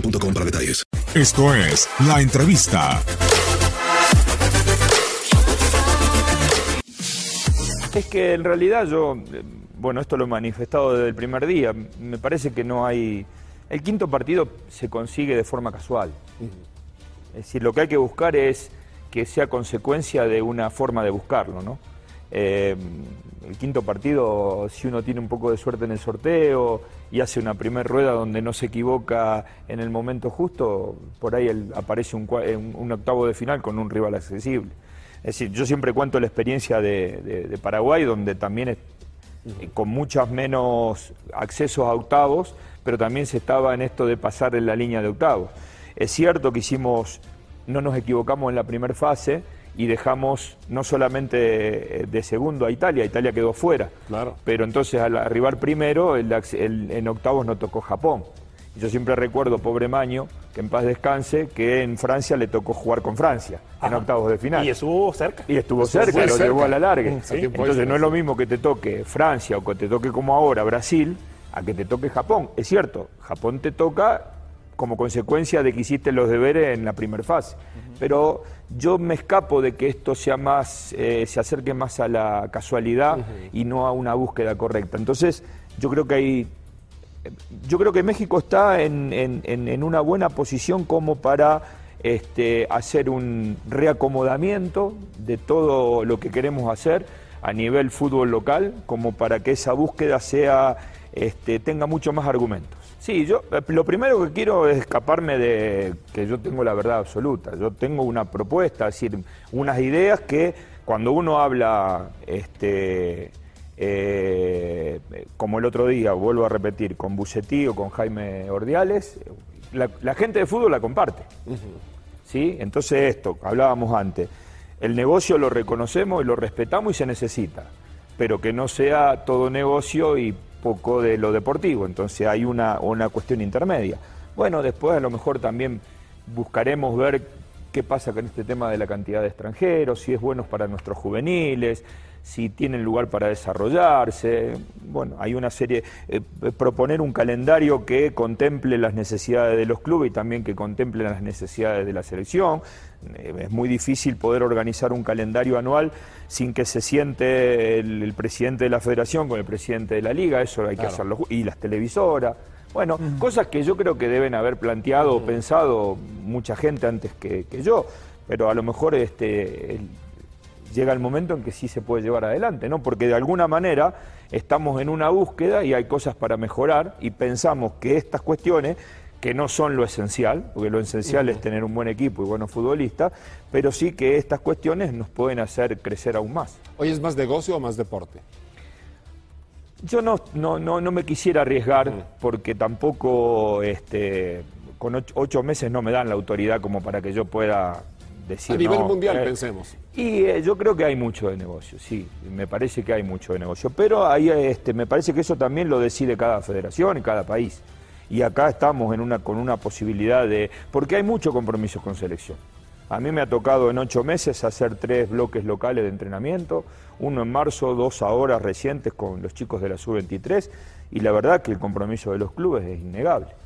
boostmobile.com para detalles. Esto es La Entrevista. Es que en realidad yo, eh, bueno, esto lo he manifestado desde el primer día, me parece que no hay... El quinto partido se consigue de forma casual. Es decir, lo que hay que buscar es que sea consecuencia de una forma de buscarlo, ¿no? Eh, el quinto partido, si uno tiene un poco de suerte en el sorteo y hace una primera rueda donde no se equivoca en el momento justo, por ahí aparece un, un- octavo de final con un rival accesible. Es decir, yo siempre cuento la experiencia de, Paraguay, donde también eh, con muchas menos accesos a octavos, pero también se estaba en esto de pasar en la línea de octavos. Es cierto que hicimos, no nos equivocamos en la primera fase y dejamos no solamente eh, de segundo a Italia, Italia quedó fuera, Claro. pero entonces al arribar primero, el el- en octavos no tocó Japón. Yo siempre recuerdo, pobre Maño, que en paz descanse, que en Francia le tocó jugar con Francia, en octavos de final. Y estuvo cerca. Y estuvo Estuvo cerca, lo cerca. llevó a la larga. Sí. Entonces no es lo mismo que te toque Francia o que te toque como ahora Brasil, a que te toque Japón. Es cierto, Japón te toca como consecuencia de que hiciste los deberes en la primera fase. Pero yo me escapo de que esto sea más, eh, se acerque más a la casualidad y no a una búsqueda correcta. Entonces, yo creo que hay yo creo que México está en, en- en- en una buena posición como para este, hacer un reacomodamiento de todo lo que queremos hacer a nivel fútbol local, como para que esa búsqueda sea, este, tenga mucho más argumentos. Sí, yo eh, lo primero que quiero es escaparme de que yo tengo la verdad absoluta. Yo tengo una propuesta, es decir, unas ideas que cuando uno habla este, eh, como el otro día, vuelvo a repetir, con Bucetí o con Jaime Ordiales, la, la gente de fútbol la comparte. ¿sí? Entonces esto, hablábamos antes, el negocio lo reconocemos y lo respetamos y se necesita, pero que no sea todo negocio y poco de lo deportivo, entonces hay una, una cuestión intermedia. Bueno, después a lo mejor también buscaremos ver qué pasa con este tema de la cantidad de extranjeros, si es bueno para nuestros juveniles, si tienen lugar para desarrollarse. Bueno, hay una serie, eh, proponer un calendario que contemple las necesidades de los clubes y también que contemple las necesidades de la selección. Eh, es muy difícil poder organizar un calendario anual sin que se siente el, el presidente de la federación con el presidente de la liga, eso hay que hacerlo, y las televisoras. Bueno, cosas que yo creo que deben haber planteado o pensado mucha gente antes que, que yo, pero a lo mejor este, el- llega el momento en que sí se puede llevar adelante, ¿no? Porque de alguna manera estamos en una búsqueda y hay cosas para mejorar y pensamos que estas cuestiones que no son lo esencial, porque lo esencial es tener un buen equipo y buenos futbolistas, pero sí que estas cuestiones nos pueden hacer crecer aún más. ¿Hoy es más negocio o más deporte? Yo no, no, no, no me quisiera arriesgar porque tampoco este, con ocho, ocho meses no me dan la autoridad como para que yo pueda decir... A nivel no, mundial, eh, pensemos. Y eh, yo creo que hay mucho de negocio, sí, me parece que hay mucho de negocio. Pero ahí, este, me parece que eso también lo decide cada federación y cada país. Y acá estamos en una, con una posibilidad de... Porque hay mucho compromiso con selección. A mí me ha tocado en ocho meses hacer tres bloques locales de entrenamiento, uno en marzo, dos ahora recientes con los chicos de la Sub-23, y la verdad que el compromiso de los clubes es innegable.